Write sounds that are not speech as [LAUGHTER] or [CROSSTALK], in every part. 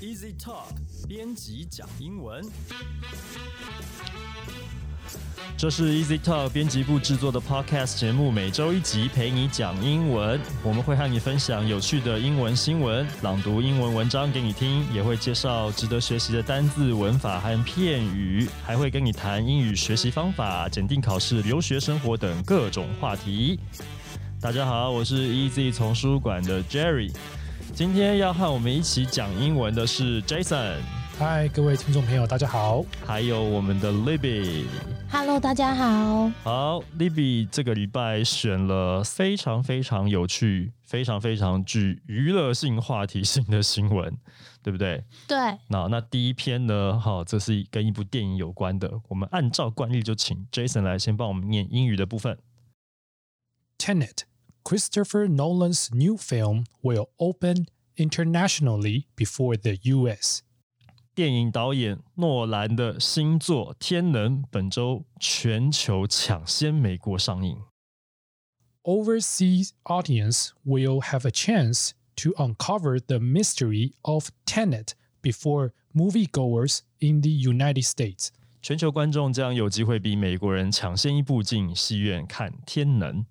Easy Talk 编辑讲英文，这是 Easy Talk 编辑部制作的 Podcast 节目，每周一集陪你讲英文。我们会和你分享有趣的英文新闻，朗读英文文章给你听，也会介绍值得学习的单字、文法和片语，还会跟你谈英语学习方法、检定考试、留学生活等各种话题。大家好，我是 Easy 丛书馆的 Jerry。今天要和我们一起讲英文的是 Jason，嗨，各位听众朋友，大家好。还有我们的 Libby。Hello，大家好。好，Libby 这个礼拜选了非常非常有趣、非常非常具娱乐性、话题性的新闻，[LAUGHS] 对不对？对，那那第一篇呢？哈，这是跟一部电影有关的。我们按照惯例就请 Jason 来先帮我们念英语的部分。Tenet, Christopher Nolan's new film, will open internationally before the U.S. 电影导演诺兰的新作《天能》本周全球抢先美国上映。 Overseas audience will have a chance to uncover the mystery of Tenet before moviegoers in the United States. 全球观众将有机会比美国人抢先一步进戏院看《天能》。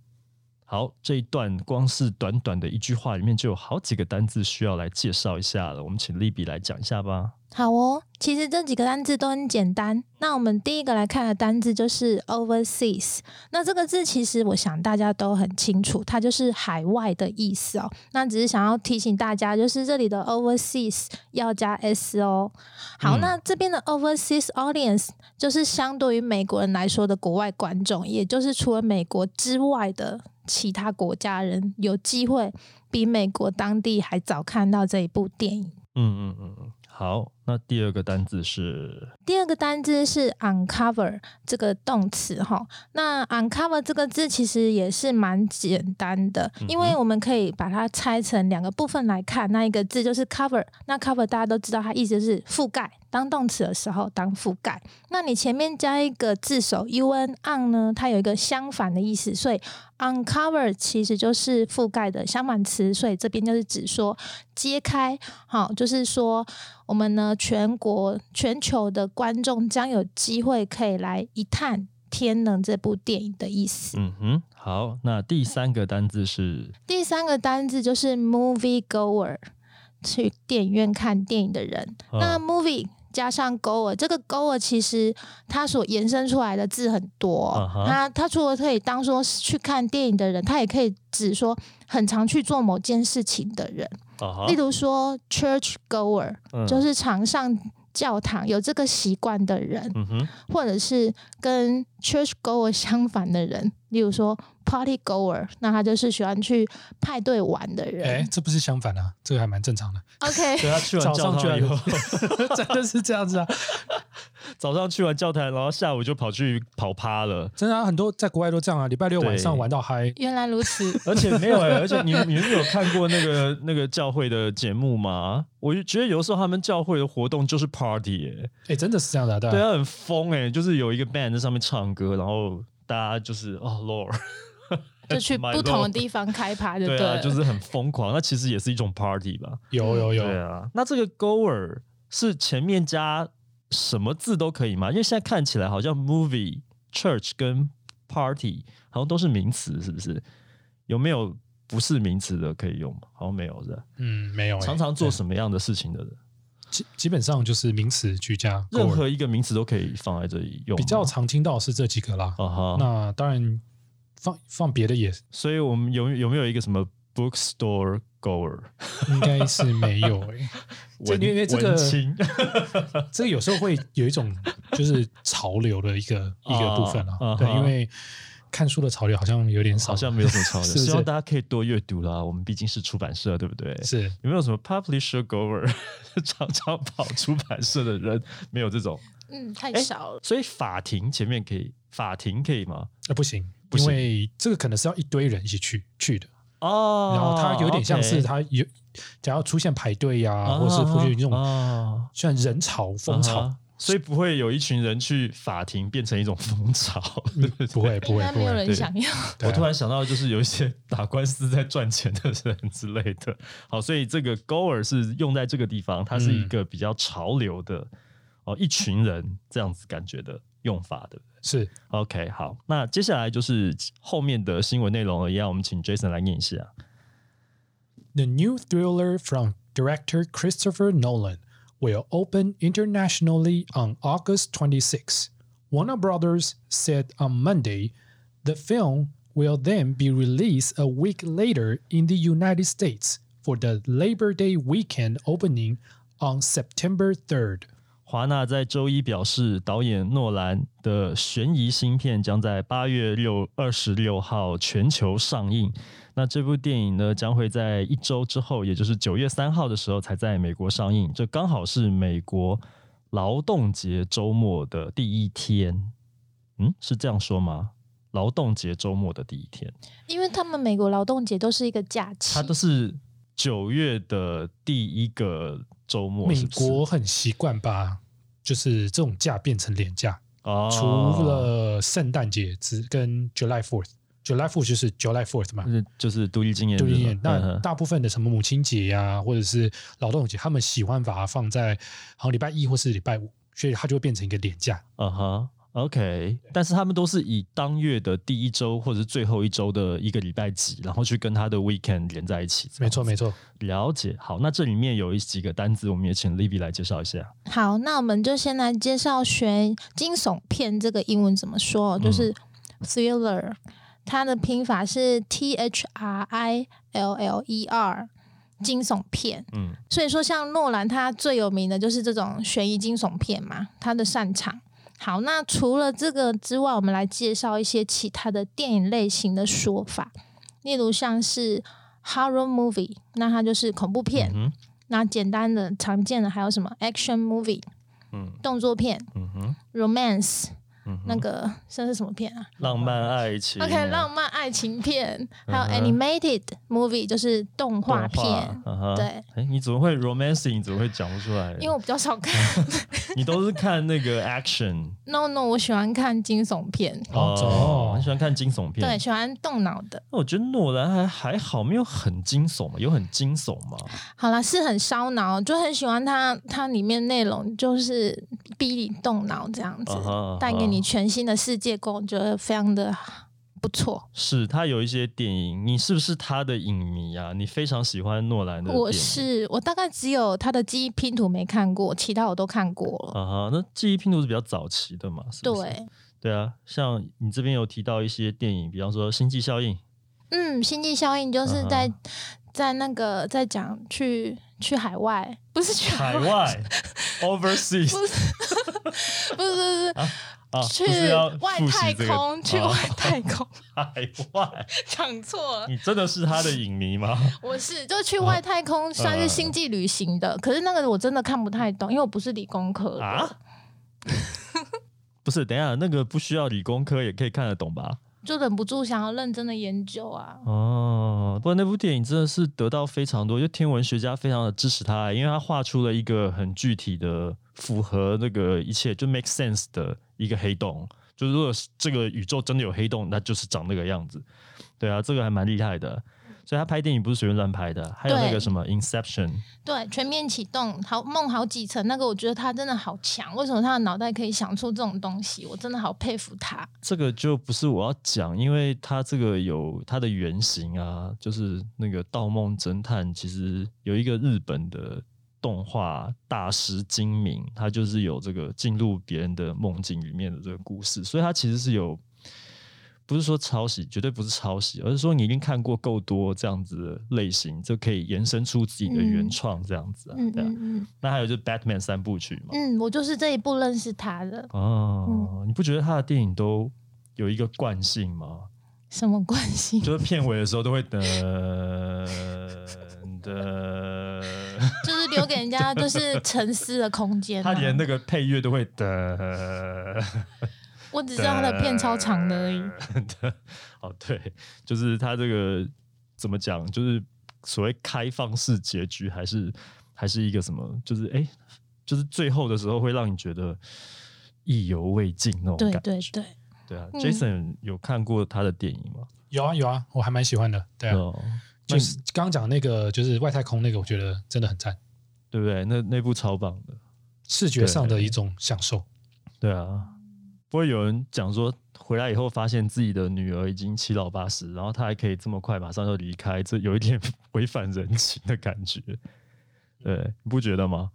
好，这一段光是短短的一句话里面就有好几个单字需要来介绍一下了。我们请利比来讲一下吧。好哦。其实这几个单字都很简单。那我们第一个来看的单字就是 overseas。那这个字其实我想大家都很清楚，它就是海外的意思哦。那只是想要提醒大家，就是这里的 overseas 要加 s 哦。好，嗯那这边的 overseas audience 就是相对于美国人来说的国外观众，也就是除了美国之外的其他国家人有机会比美国当地还早看到这一部电影。嗯嗯嗯嗯，好。那第二个单字是第二个单字是 uncover 这个动词哈，那 uncover 这个字其实也是蛮简单的，因为我们可以把它拆成两个部分来看。那一个字就是 cover，那 cover 大家都知道，它意思就是覆盖，当动词的时候当覆盖。那你前面加一个字首 un on 呢，它有一个相反的意思，所以 uncover 其实就是覆盖的相反词，所以这边就是指说揭开，好，就是说。我们呢，全国、全球的观众将有机会可以来一探《天能》这部电影的意思。嗯哼，好。那第三个单字是第三个单字就是 movie goer，去电影院看电影的人。那哦 movie 加上 goer，这个 goer 其实它所延伸出来的字很多。它它除了可以当说是去看电影的人，它也可以指说很常去做某件事情的人。例如说 church goer，、嗯。就是常上教堂有这个习惯的人，嗯，或者是跟 church goer 相反的人，例如说 party goer，那他就是喜欢去派对玩的人哎，人。这不是相反啊，这个还蛮正常的。OK，[LAUGHS] 对他去完早教上去完堂以后，[LAUGHS] 真的是这样子啊，[LAUGHS] 早上去完教堂，然后下午就跑去跑趴了。真的啊，很多在国外都这样啊，礼拜六晚上玩到嗨。原来如此。而且没有哎、而且你你们有看过那个那个教会的节目吗？我就觉得有时候他们教会的活动就是 party 哎、哎，真的是这样的啊，对啊。对啊，很疯哎、就是有一个 band 在上面唱歌，然后大家就是哦 Lord，就去不同的地方开趴，就对啊，了就是很疯狂。那其实也是一种 party 吧？有有有，对啊，那这个 goer 是前面加什么字都可以吗？因为现在看起来好像 movie、church 跟 party 好像都是名词，是不是？有没有不是名词的可以用吗？好像没有，是吧？嗯，没有欸。常常做什么样的事情的人？基基本上就是名词居家，任何一个名词都可以放在这里用。比较常听到是这几个啦。啊哈，那当然放放别的也所以我们有有没有一个什么 bookstore goer？应该是没有 [LAUGHS] 诶、这文因为这个 [LAUGHS] 这个有时候会有一种就是潮流的一个 [LAUGHS] 一个部分啊。对，因为看书的潮流好像有点少，好像没有什么潮流，是是希望大家可以多阅读啦。我们毕竟是出版社，对不对？是有没有什么 publisher goer 常常跑出版社的人？没有这种，嗯，太哎少了。所以法庭前面可以，法庭可以吗？呃，不行因为这个可能是要一堆人一起去去的，哦然后它有点像是它有，假如出现排队呀、啊或是出现这种啊虽然人潮风潮。啊所以不会有一群人去法庭变成一种风潮。不会不会不会，对人想要。我突然想到，就是有一些打官司在赚钱的人之类的。好，所以这个 goer 是用在这个地方，它是一个比较潮流的、哦，一群人这样子感觉的用法的。是 OK，好，那接下来就是后面的新闻内容了，一样，我们请 Jason 来念一下。 The new thriller from director Christopher Nolan will open internationally on August 26. Warner Brothers said on Monday the film will then be released a week later in the United States for the Labor Day weekend opening on September 3rd. 华纳在周一表示，导演诺兰的悬疑新片将在八月六二十六号全球上映。那这部电影呢，将会在一周之后，也就是九月三号的时候才在美国上映。这刚好是美国劳动节周末的第一天。嗯，是这样说吗？劳动节周末的第一天，因为他们美国劳动节都是一个假期它，都是九月的第一个周末。美国很习惯把就是这种假变成连假，哦，除了圣诞节之跟 July Fourth。July Fourth 就是 July Fourth 嘛，就是就是独立纪念日嘛，对对对，嗯那大部分的什么母亲节呀、或者是劳动节，他们喜欢把它放在好像礼拜一或是礼拜五，所以它就会变成一个连假。嗯哼，OK，但是他们都是以当月的第一周或者是最后一周的一个礼拜几，然后去跟他的 weekend 连在一起。没错，没错，了解。好，那这里面有一几个单字，我们也请 Livy 来介绍一下。好，那我们就先来介绍悬惊悚片这个英文怎么说，嗯就是 thriller，、它的拼法是 T H R I L L E R，惊悚片。嗯，所以说，像诺兰他最有名的就是这种悬疑惊悚片嘛，他的擅长。好，那除了这个之外，我们来介绍一些其他的电影类型的说法，例如像是 horror movie，那它就是恐怖片。嗯，那简单的、常见的还有什么？action movie，嗯。动作片嗯哼，，romance，、嗯，那个算是什么片啊浪漫爱情啊。？OK，浪漫爱情片，还有 animated movie，就是动画片。对，哎，你怎么会 romancing？你怎么会讲不出来？因为我比较少看 [LAUGHS] 你都是看那个 action，no no，我喜欢看惊悚片，哦哦，很喜欢看惊悚片。对，喜欢动脑的。那我觉得诺兰还还好，没有很惊悚嘛，有很惊悚吗？好啦，是很烧脑，就很喜欢它，它里面内容就是逼你动脑这样子带给你全新的世界观，我觉得非常的不错。是他有一些电影，你是不是他的影迷啊？你非常喜欢诺兰的？我是我大概只有他的记忆拼图没看过，其他我都看过了。啊哈，那记忆拼图是比较早期的嘛？是不是对，对啊，像你这边有提到一些电影，比方说《星际效应》嗯，星际效应就是在、嗯在那个在讲去去海外，不是去海外，[LAUGHS] 外 overseas 不是不是 [LAUGHS] 不是、[LAUGHS] 啊，不去外太空，去哦外太空，海外，[LAUGHS] 讲错了。你真的是他的影迷吗？[LAUGHS] 我是就去外太空，算是星际旅行的。可是那个我真的看不太懂，因为我不是理工科的。啊？[LAUGHS] 不是，等一下，那个不需要理工科也可以看得懂吧？就忍不住想要认真的研究啊。哦，不过那部电影真的是得到非常多，就天文学家非常的支持他，因为他画出了一个很具体的、符合那个一切就 make sense 的一个黑洞。就是如果这个宇宙真的有黑洞，那就是长那个样子。对啊，这个还蛮厉害的。所以他拍电影不是随便乱拍的，还有那个什么 Inception，对，全面启动，好梦好几层，那个我觉得他真的好强。为什么他的脑袋可以想出这种东西？我真的好佩服他。这个就不是我要讲，因为他这个有它的原型啊，就是那个《盗梦侦探》，其实有一个日本的动画大师精明，他就是有这个进入别人的梦境里面的这个故事，所以他其实是有。不是说抄袭，绝对不是抄袭，而是说你已经看过够多这样子的类型，就可以延伸出自己的原嗯创这样子啊。嗯对啊，嗯嗯那还有就是 Batman 三部曲嘛。嗯，我就是这一部认识他的。哦，你不觉得他的电影都有一个惯性吗？什么惯性？就是片尾的时候都会噔噔，[LAUGHS] 就是留给人家就是沉思的空间、啊。他连那个配乐都会的。我只知道他的片超长的而已。噔。[LAUGHS] 哦，对，就是他这个怎么讲，就是所谓开放式结局，还是还是一个什么，就是哎。就是最后的时候会让你觉得意犹未尽那种对感觉。对对，对啊嗯，Jason 有看过他的电影吗？有啊有啊，我还蛮喜欢的。对啊，哦，就是刚刚讲的那个，就是外太空那个，我觉得真的很赞，对不对？那那部超棒的。视觉上的一种享受。对啊，不会有人讲说回来以后发现自己的女儿已经七老八十，然后她还可以这么快马上就离开，这有一点违反人情的感觉。[LAUGHS] 对，你不觉得吗？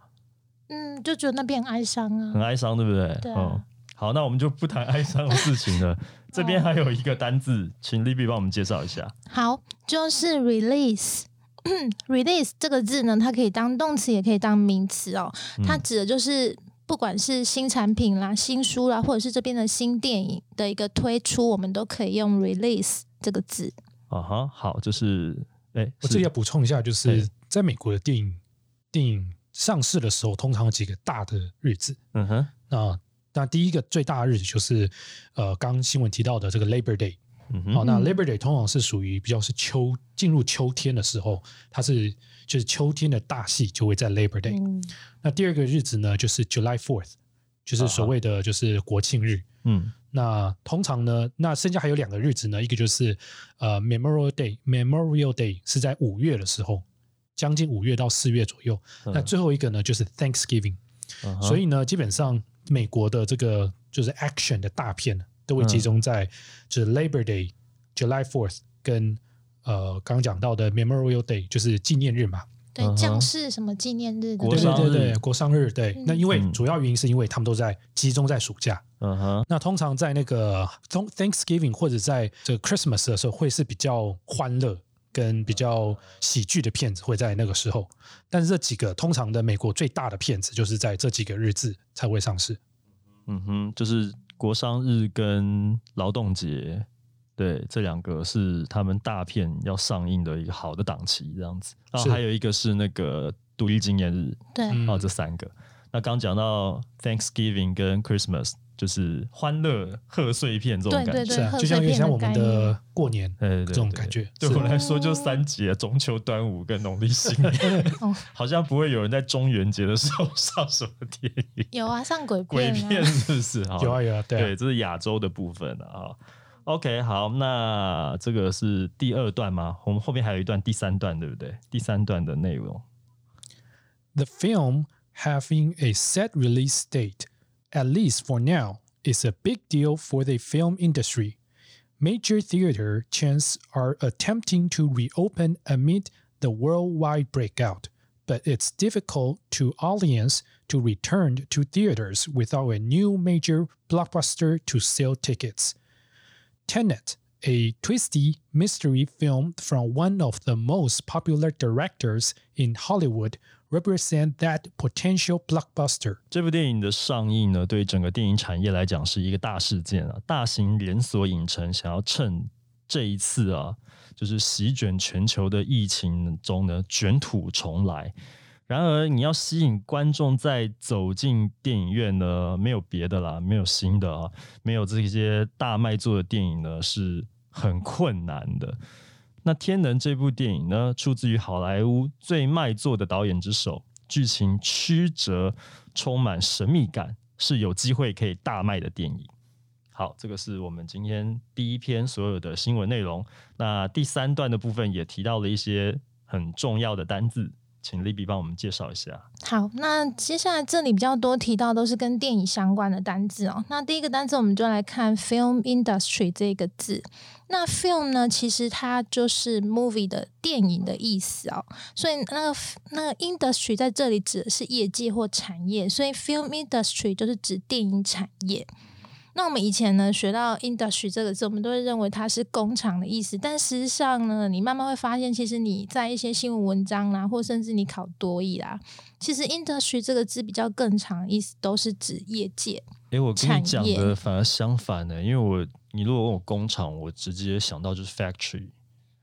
嗯，就觉得那边很哀伤啊。很哀伤，对不对？对啊嗯。好，那我们就不谈哀伤的事情了。[LAUGHS] 这边还有一个单字，请 Libby 帮我们介绍一下。好，就是 release。[CLEARS THROAT] release 这个字呢，它可以当动词，也可以当名词哦。它指的就是不管是新产品啦、新书啦，或者是这边的新电影的一个推出，我们都可以用 release 这个字。啊哈，好，就是哎，是我这里要补充一下，就是在美国的电影电影上市的时候，通常有几个大的日子。嗯哼，那那第一个最大的日子就是呃，刚新闻提到的这个 Labor Day。嗯哼，好，那嗯 Labor Day 通常是属于比较是秋进入秋天的时候，它是就是秋天的大戏就会在 Labor Day。嗯，那第二个日子呢，就是 July Fourth，就是所谓的就是国庆日。嗯那通常呢，那剩下还有两个日子呢，一个就是呃 Memorial Day，Memorial Day 是在五月的时候，将近五月到四月左右。那最后一个呢，就是 Thanksgiving。嗯所以呢，基本上美国的这个就是 action 的大片都会集中在就是 Labor Day、July Fourth 跟呃刚刚讲到的 Memorial Day，就是纪念日嘛。对将士什么纪念日对对对对，国殇日对。那因为嗯主要原因是因为他们都在集中在暑假。嗯哼，那通常在那个 Thank- Thanksgiving 或者在这个 Christmas 的时候，会是比较欢乐跟比较喜剧的片子会在那个时候。但是这几个通常的美国最大的片子，就是在这几个日子才会上市。嗯哼，就是国商日跟劳动节，对，这两个是他们大片要上映的一个好的档期，这样子。然后是还有一个是那个独立纪念日，对，嗯哦，这三个。那刚讲到 Thanksgiving 跟 Christmas，就是欢乐贺岁片这种感觉。就像有点像我们的念过年对对对这种感觉。对是我来说，就三节：中秋、端午跟农历新年。哦 [LAUGHS] 好像不会有人在中元节的时候上什么电影、有啊，上鬼鬼片啊，片，是不是？好有啊有啊，对啊对，这是亚洲的部分啊。OK，好，那这个是第二段吗？我们后面还有一段第三段，对不对？第三段的内容，The film having a set release date, at least for now, is a big deal for the film industry. Major theater chains are attempting to reopen amid the worldwide breakout, but it's difficult to audience to return to theaters without a new major blockbuster to sell tickets. Tenet, a twisty mystery film from one of the most popular directors in Hollywood, represent that potential blockbuster. 这部电影的上映呢，对整个电影产业来讲是一个大事件啊。大型连锁影城想要趁这一次啊，就是席卷全球的疫情中呢，卷土重来。然而，你要吸引观众再走进电影院呢，没有别的啦，没有新的啊，没有这些大卖座的电影呢，是很困难的。那《天能》这部电影呢，出自于好莱坞最卖座的导演之手，剧情曲折，充满神秘感，是有机会可以大卖的电影。好，这个是我们今天第一篇所有的新闻内容。那第三段的部分也提到了一些很重要的单字，请 Libby 帮我们介绍一下。好，那接下来这里比较多提到都是跟电影相关的单字哦。那第一个单字我们就来看 film industry 这个字。那 film 呢，其实它就是 movie 的电影的意思哦。所以那个那个 industry 在这里指的是业界或产业，所以 film industry 就是指电影产业。那我们以前呢学到 industry 这个字，我们都会认为它是工厂的意思，但事实上呢，你慢慢会发现，其实你在一些新闻文章啦，或甚至你考多译啦，其实 industry 这个字比较更长的意思，都是指业界。哎，我跟你讲的反而相反呢，因为我你如果问我工厂，我直接想到就是 factory，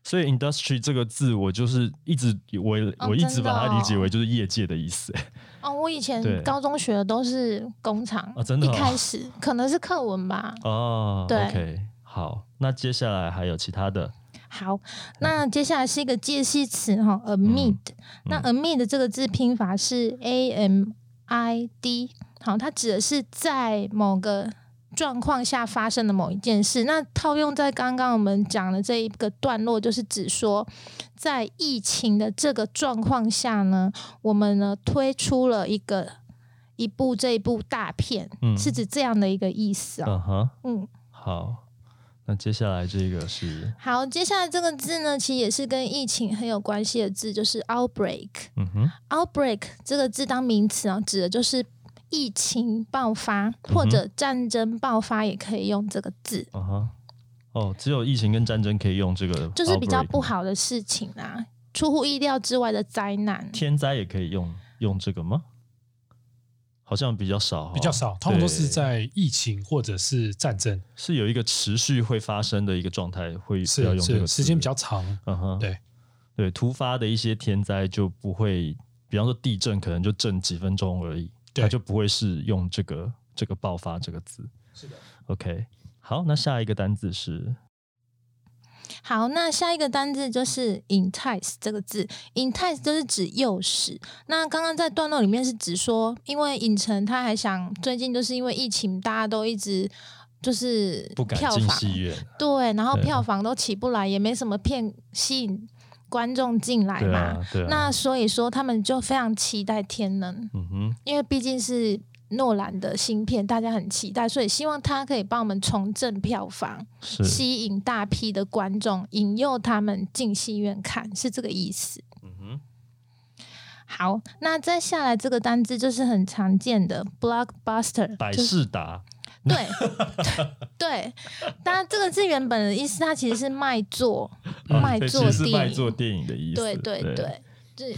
所以 industry 这个字我就是一直我、哦我一直把它理解哦为就是业界的意思。[LAUGHS] 哦，我以前高中学的都是工厂，哦真的哦一开始可能是课文吧。哦对，OK，好，那接下来还有其他的，好，那接下来是一个介系词哈，amid。那 amid 这个字拼法是 a m I D，好，它指的是在某个状况下发生的某一件事。那套用在刚刚我们讲的这一个段落，就是指说，在疫情的这个状况下呢，我们呢推出了一个一部这一部大片，嗯是指这样的一个意思啊。嗯哼，嗯，好，那接下来这个是，好，接下来这个字呢，其实也是跟疫情很有关系的字，就是 outbreak。嗯哼，outbreak 这个字当名词啊，指的就是疫情爆发嗯或者战争爆发，也可以用这个字，哦，只有疫情跟战争可以用这个，就是比较不。好的事情啊，出乎意料之外的灾难。天灾也可以用用这个吗？好像比较少哦，比较少，通常都是在疫情或者是战争，是有一个持续会发生的一个状态，会要是用这个时间比较长。嗯哼，对。对，突发的一些天灾就不会，比方说地震，可能就震几分钟而已，对它就不会是用这个这个爆发这个字。是的，OK，好，那下一个单字是好，那下一个单字就是 entice 这个字，entice 就是指诱使。那刚刚在段落里面是指说，因为影城他还想最近就是因为疫情，大家都一直就是不敢进票房戏院，对，然后票房都起不来，也没什么片吸引观众进来嘛。啊，啊，那所以说，他们就非常期待《天能》，嗯哼，因为毕竟是诺兰的新片，大家很期待，所以希望他可以帮我们重振票房，吸引大批的观众，引诱他们进戏院看，是这个意思。嗯哼，好，那再下来这个单字就是很常见的 blockbuster，百就是事达，对对，[LAUGHS] 当然这个字原本的意思，它其实是卖座，卖座是卖座电影的意思，对对对，对，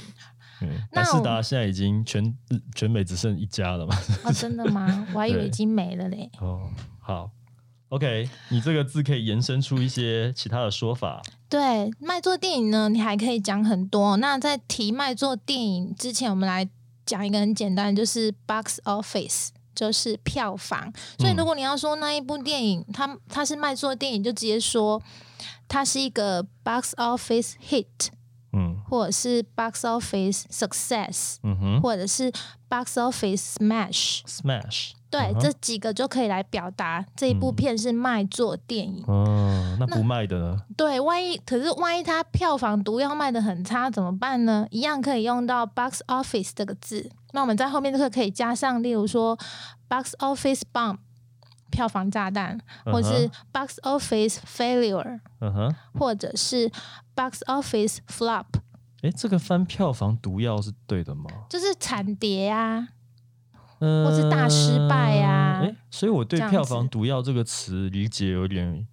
那百事我达现在已经全全美只剩一家了嘛？啊，真的吗？我还以为已经没了嘞。哦，好，OK，你这个字可以延伸出一些其他的说法。对，卖座电影呢，你还可以讲很多。那在提卖座电影之前，我们来讲一个很简单的，就是 box office，就是票房。所以嗯如果你要说那一部电影，它它是卖座电影，就直接说它是一个 box office hit，嗯或者是 box office success，嗯哼或者是 box office smash。，Smash，对，这几个就可以来表达这一部嗯片是卖座电影。哦，那不卖的呢？对，万一可是万一它票房毒药卖的很差怎么办呢？一样可以用到 box office 这个字。那我们在后面这个可以加上，例如说 box office bomb 票房炸弹，或者是 box office failure，嗯哼，或者是 box office flop，哎，这个翻票房毒药是对的吗？就是惨跌啊。嗯，或是大失败啊哎，所以我对票房毒药这个词理解有点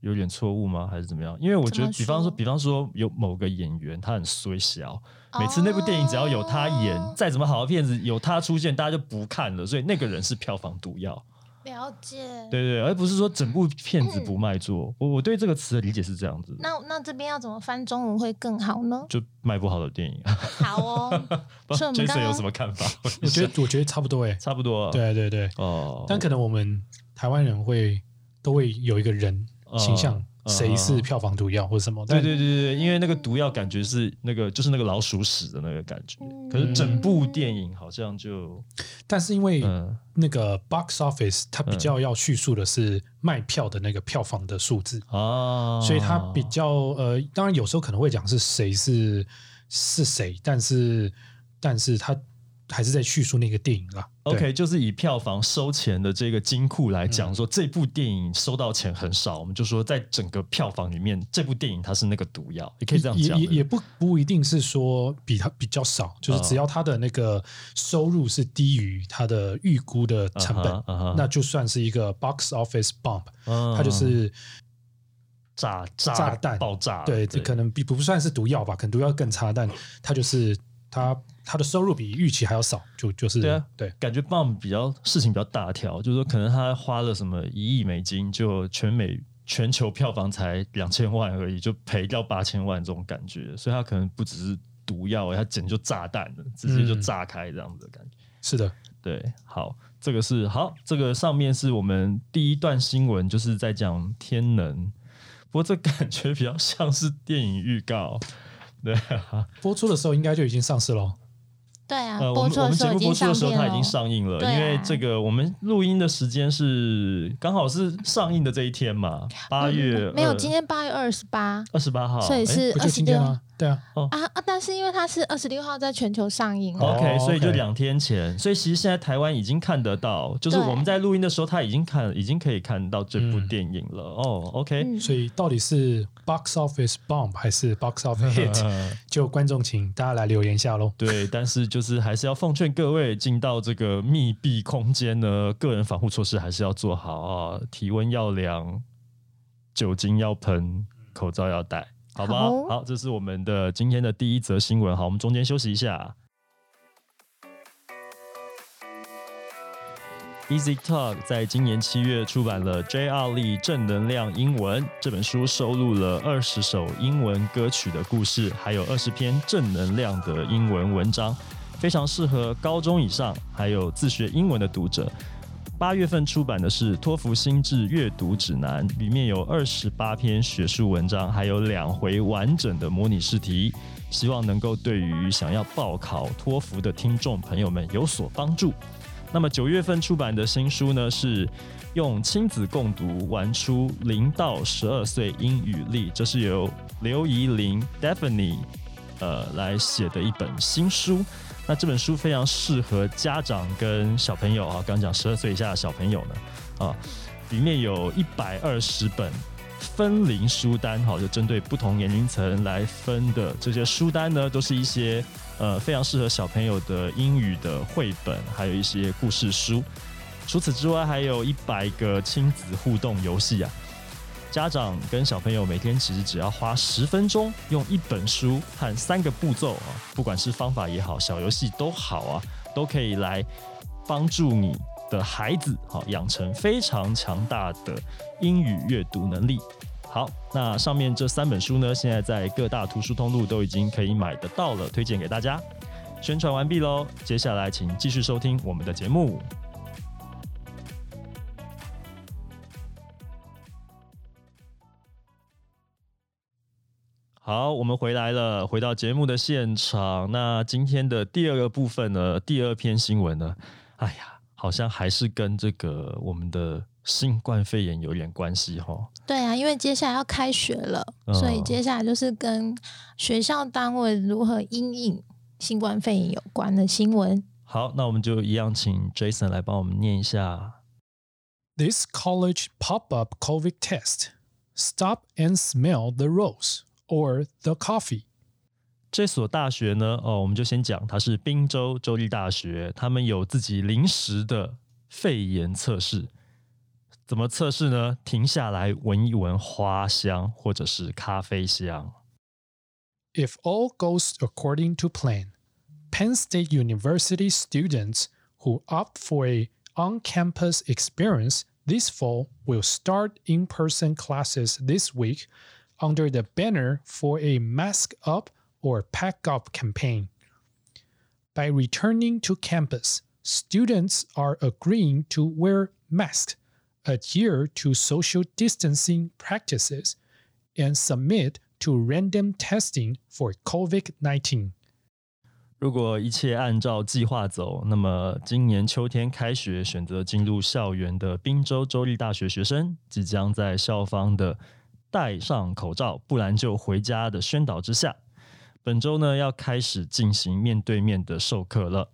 有点错误吗？还是怎么样？因为我觉得，比方说，说比方说有某个演员他很衰小，每次那部电影只要有他演，哦再怎么好的片子有他出现，大家就不看了，所以那个人是票房毒药。了解。对对，而不是说整部片子不卖座。我我对这个词的理解是这样子，那那这边要怎么翻中文会更好呢？就卖不好的电影。好哦，[LAUGHS] 不所以我们刚 Jason 有什么看法？[LAUGHS] 我觉得我觉得差不多哎。差不多。对对对，哦，但可能我们台湾人会都会有一个人形象，嗯谁是票房毒药或者什么。但对对对对，因为那个毒药感觉是那个就是那个老鼠屎的那个感觉，嗯可是整部电影好像就但是因为嗯那个 box office 它比较要叙述的是卖票的那个票房的数字，啊，所以它比较呃，当然有时候可能会讲是谁是是谁，但是但是它还是在叙述那个电影啦。对。OK，就是以票房收钱的这个金库来讲，嗯。说这部电影收到钱很少，我们就说在整个票房里面，这部电影它是那个毒药，也可以这样讲。也也也不不一定是说比它比较少，就是嗯只要它的那个收入是低于它的预估的成本那就算是一个 box office 嗯。它就是炸炸炸弹。爆炸，对，这可能比不算是毒药吧，可能毒药更差，但它就是它它的收入比预期还要少，就就是对啊对。感觉 bomb 比较事情比较大条，就是说可能他花了什么一亿美金，就全美全球票房才两千万而已，就赔掉八千万这种感觉，所以他可能不只是毒药，他简直就炸弹了，直接就嗯。炸开这样子的感觉。是的，对，好，这个是好，这个上面是我们第一段新闻，就是在讲天能，不过这感觉比较像是电影预告，对啊，播出的时候应该就已经上市了哦。对啊，呃，我播们我们节目播出的时候，它已经。上映了。啊因为这个我们录音的时间是刚好是上映的这一天嘛，八月嗯没有，今天八月二十八，二十八号，所以诶是二十六吗？对啊，啊啊！但是因为它是二十六号在全球上映了，OK，哦所以就两天前，所以其实现在台湾已经看得到，就是我们在录音的时候，他已经看，已经可以看到这部嗯电影了。哦，OK，嗯，所以到底是 box office bomb 还是 box office hit？[LAUGHS] 就观众请大家来留言一下喽。对，但是就是还是要奉劝各位进到这个密闭空间呢，个人防护措施还是要做好啊，体温要量，酒精要喷，口罩要戴，好吧？好好，这是我们的今天的第一则新闻。好，我们中间休息一下。Easy Talk 在今年七月出版了《J.R. Lee 正能量英文》这本书，收录了二十首英文歌曲的故事，还有二十篇正能量的英文文章，非常适合高中以上还有自学英文的读者。八月份出版的是《托福心智阅读指南》，里面有二十八篇学术文章，还有两回完整的模拟试题，希望能够对于想要报考托福的听众朋友们有所帮助。那么九月份出版的新书呢，是用亲子共读玩出零到十二岁英语力，这是由刘怡玲 Daphne 呃来写的一本新书。那这本书非常适合家长跟小朋友啊，刚讲十二岁以下的小朋友呢啊，里面有一百二十本分龄书单，哈，就针对不同年龄层来分的这些书单呢，都是一些呃非常适合小朋友的英语的绘本，还有一些故事书。除此之外，还有一百个亲子互动游戏啊。家长跟小朋友每天其实只要花十分钟，用一本书和三个步骤啊，不管是方法也好，小游戏都好啊，都可以来帮助你的孩子好养成非常强大的英语阅读能力。好，那上面这三本书呢，现在在各大图书通路都已经可以买得到了，推荐给大家。宣传完毕喽，接下来请继续收听我们的节目。好，我们回来了，回到节目的现场。那今天的第二个部分呢，第二篇新闻呢，哎呀，好像还是跟这个我们的新冠肺炎有点关系哈。对啊，因为接下来要开学了，嗯所以接下来就是跟学校单位如何因应新冠肺炎有关的新闻。好，那我们就一样，请 Jason 来帮我们念一下。This college pop-up COVID test. Stop and smell the rose or the coffee. 这所大学呢，哦，我们就先讲，它是宾州州立大学，他们有自己临时的肺炎测试。怎么测试呢？停下来闻一闻花香或者是咖啡香。 If all goes according to plan, Penn State University students who opt for a on-campus experience this fall will start in-person classes this week under the banner for a mask up or pack up campaign. By returning to campus, students are agreeing to wear masks, adhere to social distancing practices, and submit to random testing for COVID 19. 如果一切按照计划走，那么今年秋天开学选择进入校园的宾州州立大学学生，即将在校方的 戴上口罩，不然就回家的宣导之下，本周呢要开始进行面对面的授课了。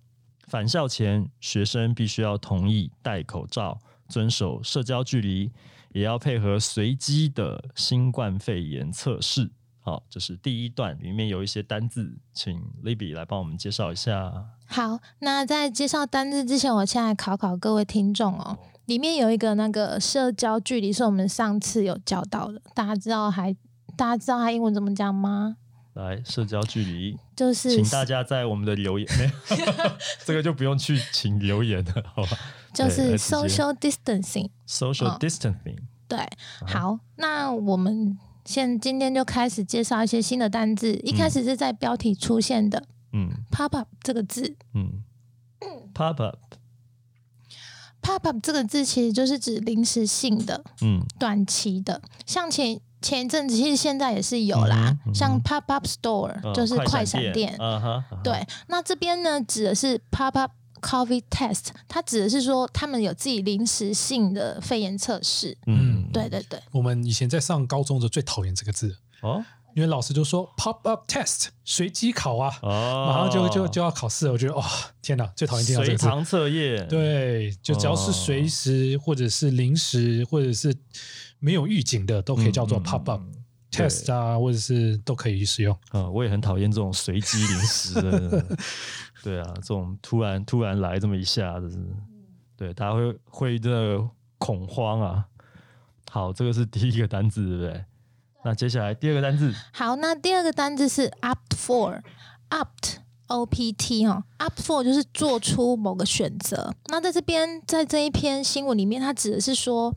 返校前，学生必须要同意戴口罩，遵守社交距离，也要配合随机的新冠肺炎测试。好，这是第一段，里面有一些单字，请 Libby 来帮我们介绍一下。好，那在介绍单字之前，我先来考考各位听众哦。里面有一个那个社交距离，是我们上次有教到的，大家知道还大家知道它英文怎么讲吗？来，社交距离，就是请大家在我们的留言，[LAUGHS] 这个就不用去请留言了，好吧？就是 social distancing。social 哦 distancing，对，好，那我们现今天就开始介绍一些新的单字。一开始是在标题出现的嗯。“pop up” 这个字。嗯，pop up，，“pop up” 这个字其实就是指临时性的、嗯。短期的。像前前一阵子其实现在也是有啦，嗯哼像 pop up store、嗯就是快闪闪店，啊哈，啊哈，对，那这边呢指的是 pop up coffee test，它指的是说他们有自己临时性的肺炎测试。嗯，对对对，我们以前在上高中的时候最讨厌这个字，哦因为老师就说 pop up test 随机考啊，哦，马上就就就要考试了。我觉得哇、天哪，最讨厌听到这个字。随堂测验，，对，就只要是随时或者是临时或者是没有预警的，都可以叫做嗯 pop up 嗯嗯 test 啊，或者是都可以使用。啊，[LAUGHS] 我也很讨厌这种随机临时的，[LAUGHS] 对啊，这种突然突然来这么一下子，对，大家会会这个恐慌啊。好，这个是第一个单字，对不对？那接下来第二个单字，好，那第二个单字是 opt for，opt O P T 哈，opt for 就是做出某个选择。那在这边，在这一篇新闻里面，它指的是说，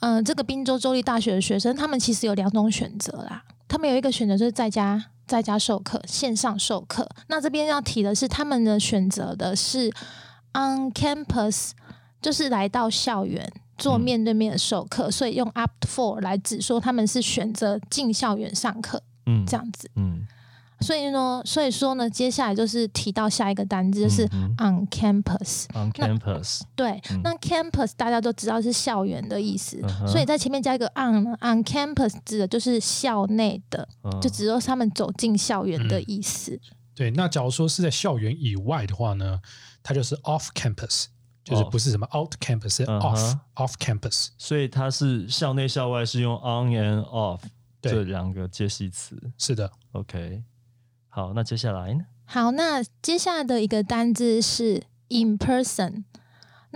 嗯、这个宾州州立大学的学生，他们其实有两种选择啦。他们有一个选择就是在家在家授课，线上授课。那这边要提的是，他们的选择的是 on campus，就是来到校园做嗯。面对面的授课，所以用 opt for 来指说他们是选择进校园上课嗯，这样子。嗯，所以呢，所以说呢，接下来就是提到下一个单字，就是嗯 on campus。on campus，对，嗯。那 campus 大家都知道是校园的意思，嗯所以在前面加一个 on 呢，on campus 指的就是校内的，嗯。就只有他们走进校园的意思。对，那假如说是在校园以外的话呢，它就是 off campus，就是不是什么 out campus，是嗯 off、哼 off campus。所以它是校内校外是用 on and off 这两个介系词。是的，OK，好，那接下来呢？好，那接下来的一个单字是 in person。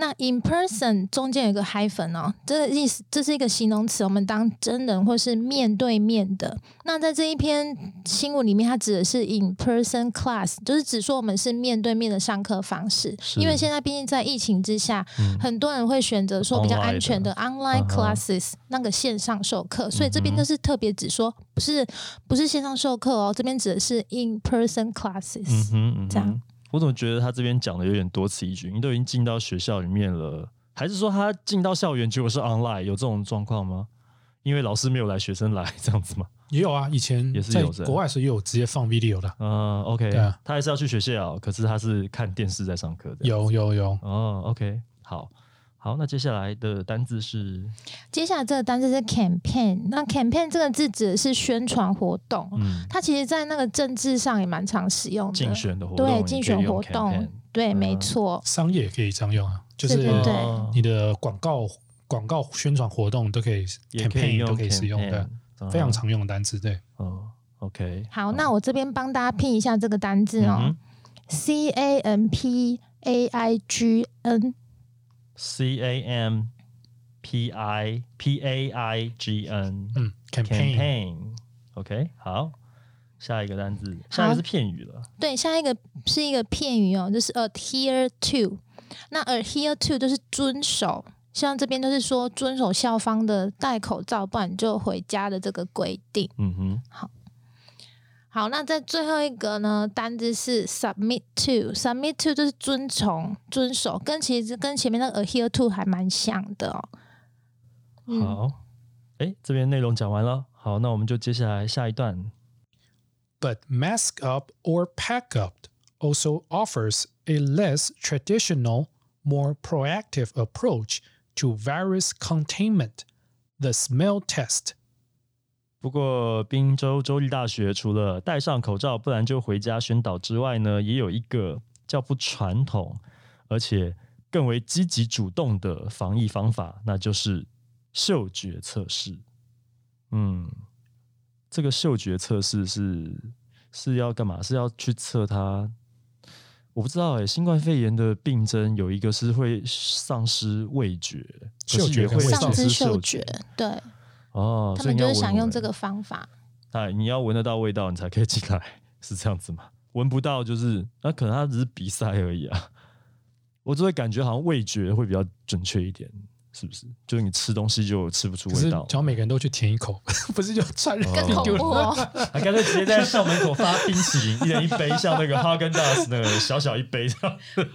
那 in person 中间有个 hyphen 哦，这个意思这是一个形容词，我们当真人或是面对面的。那在这一篇新闻里面，它指的是 in person class，就是指说我们是面对面的上课方式。因为现在毕竟在疫情之下，嗯。很多人会选择说比较安全的 online classes，、那个线上授课，所以这边就是特别指说不是不是线上授课哦，这边指的是 in person classes。嗯，嗯这样我怎么觉得他这边讲的有点多此一举？你都已经进到学校里面了，还是说他进到校园结果是 online？有这种状况吗？因为老师没有来，学生来这样子吗？[LAUGHS] 也有啊，以前也是有的国外的时也有直接放 video 的，嗯，OK，对啊他还是要去学校，可是他是看电视在上课的。有有有，哦，OK，好，好，那接下来的单字是，接下来这个单字是 campaign，那 campaign 这个字指的是宣传活动，嗯，它其实在那个政治上也蛮常使用的。竞选的活动对竞选活动，对，嗯没错，商业也可以这样用啊，就是你的广告广告宣传活动都可以也可以 campaign 都可以使用的，非常常用的单词。对，哦，OK，好，那我这边帮大家拼一下这个单字哦、嗯 c A M P A I G N，C A M P I P A I G N 嗯，campaign，campaign，OK，好，下一个单字，下一个是片语了，对，下一个是一个片语哦，就是 adhere to。那 adhere to 就是遵守，像这边就是说遵守校方的戴口罩，不然就回家的这个规定。嗯哼，好，那在最后一个呢，单字是 submit to，submit to 就是遵从、遵守，跟其实跟前面那个 adhere to 还蛮像的哦。嗯，好，哎，这边内容讲完了，好，那我们就接下来下一段， But mask up or pack up also offers a less traditional, more proactive approach to virus containment, the smell test. 不过，宾州州立大学除了戴上口罩，不然就回家宣导之外呢，也有一个较不传统，而且更为积极主动的防疫方法，那就是嗅觉测试。嗯，这个嗅觉测试是是要干嘛？是要去测它？我不知道哎、新冠肺炎的病症有一个是会丧失味觉，嗅觉也会丧失嗅嗅觉，对哦，他们就是想用这个方法。哎，你要闻得到味道，你才可以进来，[LAUGHS] 是这样子吗？闻不到就是那可能他只是鼻塞而已啊。我只会感觉好像味觉会比较准确一点，是不是？就是你吃东西就吃不出味道只，要每个人都去舔一口，[LAUGHS] 不是就传染更恐病毒了？怖哦！还 [LAUGHS] 干脆直接在校门口发冰淇淋，一人一杯，像那个哈根达斯那个小小一杯这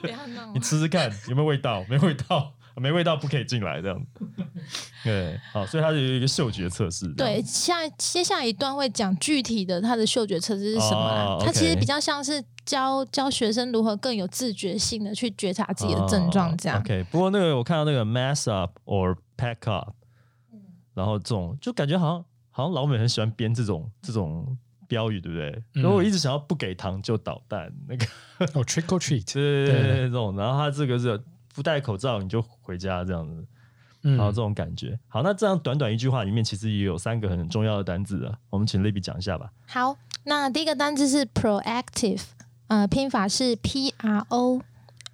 样，你吃吃看有没有味道？没味道，没味道不可以进来这样。[LAUGHS] 对，好，所以它有一个嗅觉测试。对，下接下来一段会讲具体的它的嗅觉测试是什么它其实比较像是教教学生如何更有自觉性的去觉察自己的症状，这样。哦 OK，不过那个我看到那个 mass up or pack up，然后这种就感觉好像好像老美很喜欢编这种这种标语，对不对？嗯然后我一直想要不给糖就捣蛋，那个哦，trick or treat，[LAUGHS] 对对对对对这种，然后他这个是不戴口罩你就回家这样子，嗯然后这种感觉。好，那这样短短一句话里面其实也有三个很重要的单字啊，我们请 Libby 讲一下吧。好，那第一个单字是 proactive，呃，拼法是 P R O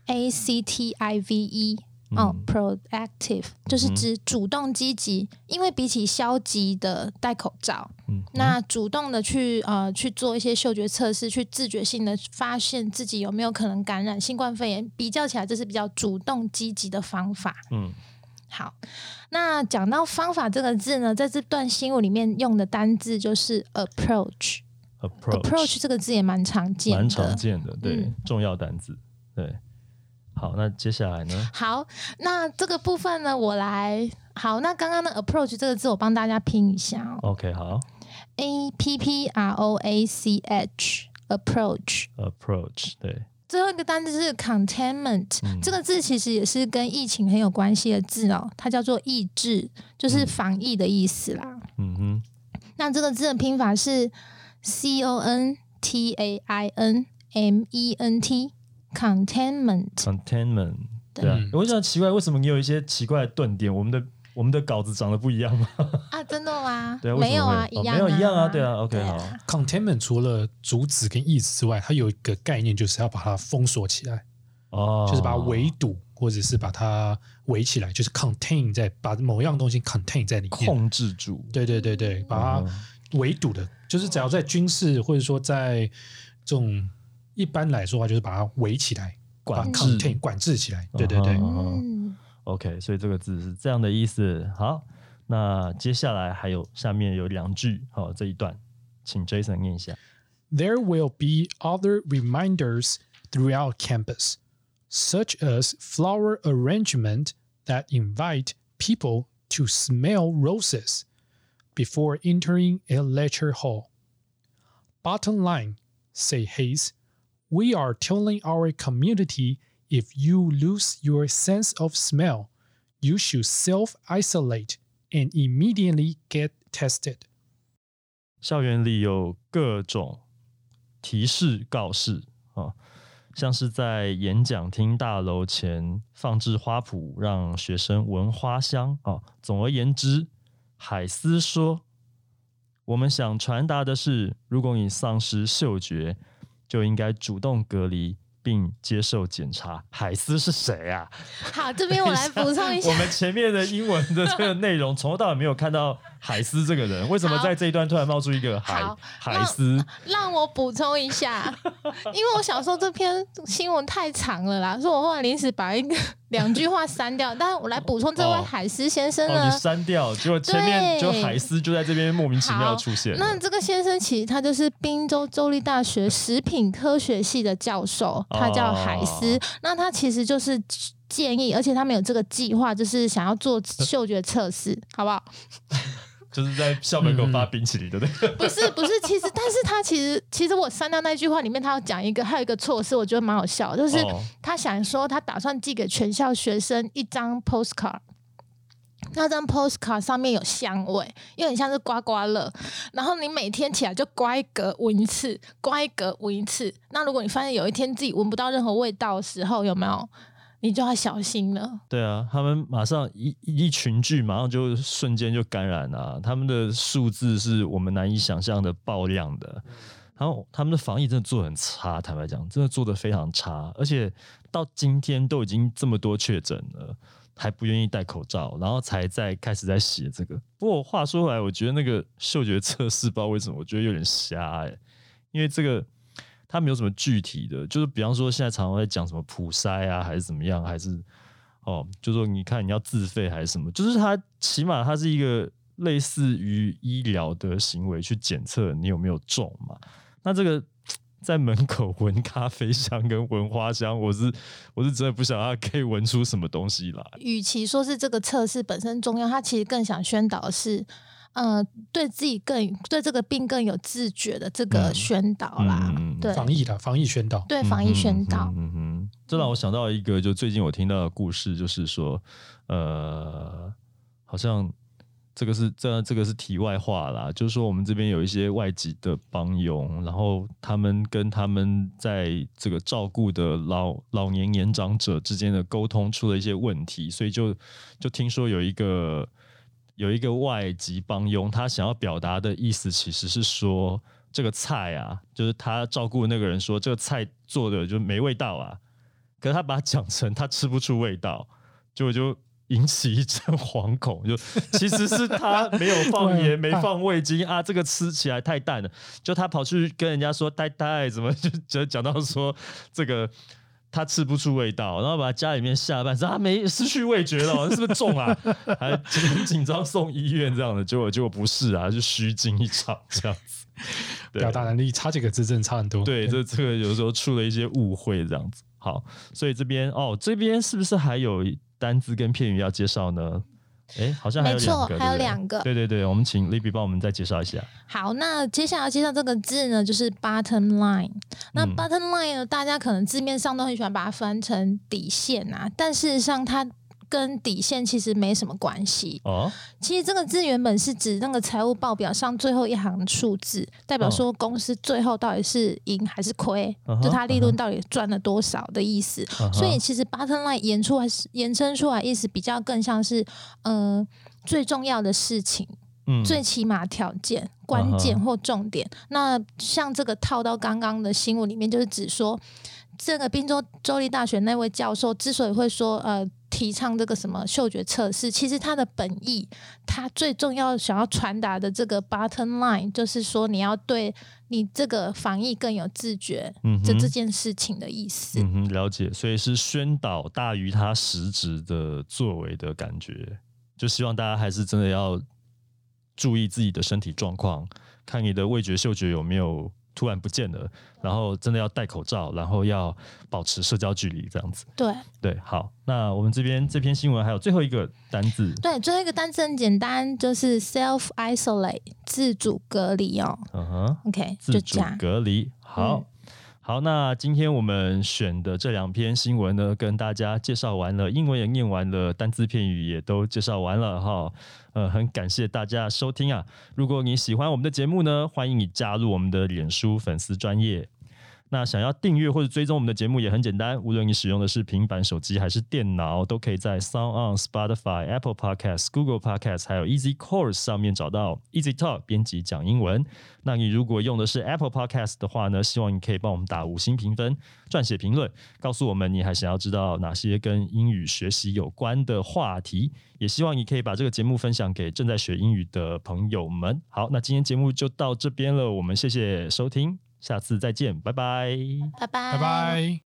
A C T I V E。哦嗯，proactive 就是指主动积极，因为比起消极的戴口罩，嗯，那主动的去呃去做一些嗅觉测试，去自觉性的发现自己有没有可能感染新冠肺炎，比较起来，这是比较主动积极的方法。嗯好，那讲到方法这个字呢，在这段新闻里面用的单字就是 approach。approach approach 这个字也蛮常见蛮常。见的，对，嗯重要单字，对。好，那接下来呢？好，那这个部分呢，我来。好，那刚刚的 approach 这个字，我帮大家拼一下哦 OK，好，A P P R O A C H，approach。，approach，对，最后一个单词是 containment，、嗯这个字其实也是跟疫情很有关系的字哦，它叫做抑制，就是防疫的意思啦。嗯哼，那这个字的拼法是 C O N T A I N M E N T，containment。containment，对。啊。嗯，我想奇怪，为什么你有一些奇怪的顿点？我们的我们的稿子长得不一样吗？啊，真的吗？[LAUGHS] 对啊，没有啊，一样、没有一样啊，对啊，OK，对好，containment 除了主旨跟意思之外，它有一个概念，就是要把它封锁起来，哦，就是把它围堵，或者是把它围起来，就是 contain 在把某样东西 contain 在里面。控制住，对对对对，把嗯。它围堵的，就是只要在军事或者说在这种一般来说的话，就是把它围起来，把管制 contain 管制起来。对对对，嗯， OK，所以这个字是这样的意思。好，那接下来还有下面有两句，好，这一段请 Jason 念一下。 There will be other reminders throughout campus, such as flower arrangement that invite people to smell roses before entering a lecture hall. Bottom line, say Hayes, we are telling our community if you lose your sense of smell, you should self isolate and immediately get tested. 校园里有各种提示告示啊，像是在演讲厅大楼前放置花圃，让学生闻花香啊。总而言之，海斯说，我们想传达的是，如果你丧失嗅觉， 就应该主动隔离。并接受检查。海斯是谁啊？好，这边我来补充一下 [LAUGHS] 我。们前面的英文的这个内容，从头到尾没有看到海斯这个人，为什么在这一段突然冒出一个海海斯？让我补充一下，[LAUGHS] 因为我想说这篇新闻太长了啦，所以我后来临时把一个两句话删掉。但是我来补充这位哦海斯先生哦，呢，你删掉，结果前面就海斯就在这边莫名其妙出现。那这个先生其实他就是宾州州立大学食品科学系的教授，他叫海斯。哦那他其实就是建议，而且他们有这个计划，就是想要做嗅觉测试，好不好？就是在校门口发冰淇淋，对不对？[LAUGHS] 不是不是，其实但是他其实其实我删掉那句话里面，他要讲一个还有一个措施，我觉得蛮好笑，就是哦他想说他打算寄给全校学生一张 postcard。那张 postcard 上面有香味，有点像是刮刮乐。然后你每天起来就刮一格闻一次，刮一格闻一次。那如果你发现有一天自己闻不到任何味道的时候，有没有？你就要小心了。对啊，他们马上一一群聚，马上就瞬间就感染啊！他们的数字是我们难以想象的爆量的。然后他们的防疫真的做得很差，坦白讲，真的做得非常差，而且到今天都已经这么多确诊了，还不愿意戴口罩，然后才在开始在写这个。不过话说回来，我觉得那个嗅觉测试，不知道为什么，我觉得有点瞎哎、因为这个它没有什么具体的，就是比方说现在常常在讲什么普筛啊，还是怎么样，还是哦，就说你看你要自费还是什么，就是它起码它是一个类似于医疗的行为去检测你有没有中嘛。那这个在门口闻咖啡香跟闻花香，我是我是真的不想要可以闻出什么东西来。与其说是这个测试本身重要，他其实更想宣导的是，呃，对自己更对这个病更有自觉的这个嗯宣导啦。嗯对防疫的防疫宣导。对，防疫宣导。嗯嗯哼，这让我想到一个，就最近我听到的故事，就是说，呃，好像这个是这这个是题外话啦，就是说我们这边有一些外籍的帮佣，然后他们跟他们在这个照顾的老老年年长者之间的沟通出了一些问题，所以就就听说有一个有一个外籍帮佣，他想要表达的意思其实是说。这个菜啊，就是他照顾那个人说这个菜做的就没味道啊，可是他把它讲成他吃不出味道，结果就引起一阵惶恐，就其实是他没有放盐、没放味精啊，这个吃起来太淡了，就他跑去跟人家说呆呆，怎么就就讲到说这个。他吃不出味道，然后把家里面下半身，他没失去味觉了，[LAUGHS] 是不是中啊？[LAUGHS] 还紧紧张送医院这样的，结果结果不是啊，就虚惊一场这样子。对 [LAUGHS] 表达能力差几个字真的差很多。对，这这个有时候出了一些误会，这样子。好，所以这边哦，这边是不是还有单字跟片语要介绍呢？哎，好像还有没错两个，还有对对两个对对对，我们请 Libby 帮我们再介绍一下。好，那接下来介绍这个字呢，就是 bottom line。那嗯 bottom line 呢，大家可能字面上都很喜欢把它翻成底线啊，但事实上它跟底线其实没什么关系。哦，其实这个字原本是指那个财务报表上最后一行数字，代表说公司最后到底是赢还是亏，就它利润到底赚了多少的意思。所以其实 bottom line 延出来是延伸出来意思比较更像是呃最重要的事情。嗯最起码条件、关键或重点。那像这个套到刚刚的新闻里面，就是指说，这个宾州州立大学那位教授之所以会说呃提倡这个什么嗅觉测试，其实它的本意，它最重要想要传达的这个 bottom line，就是说你要对你这个防疫更有自觉，嗯这这件事情的意思。嗯哼，了解，所以是宣导大于他实质的作为的感觉，就希望大家还是真的要注意自己的身体状况，看你的味觉、嗅觉有没有突然不见了，然后真的要戴口罩，然后要保持社交距离，这样子。对对，好，那我们这边这篇新闻还有最后一个单字，对，最后一个单词很简单，就是 self isolate 自主隔离哦。嗯哼，OK，自主。隔离。好，嗯好，那今天我们选的这两篇新闻呢，跟大家介绍完了，英文也念完了，单字片语也都介绍完了哈。呃，很感谢大家收听啊！如果你喜欢我们的节目呢，欢迎你加入我们的脸书粉丝专业。那想要订阅或者追踪我们的节目也很简单，无论你使用的是平板、手机还是电脑，都可以在 Sound On、Spotify、Apple Podcasts、Google Podcasts 还有 Easy Course 上面找到 Easy Talk 编辑讲英文。那你如果用的是 Apple Podcast 的话呢，希望你可以帮我们打五星评分，撰写评论，告诉我们你还想要知道哪些跟英语学习有关的话题。也希望你可以把这个节目分享给正在学英语的朋友们。好，那今天节目就到这边了，我们谢谢收听，下次再见，拜拜。拜拜，拜拜。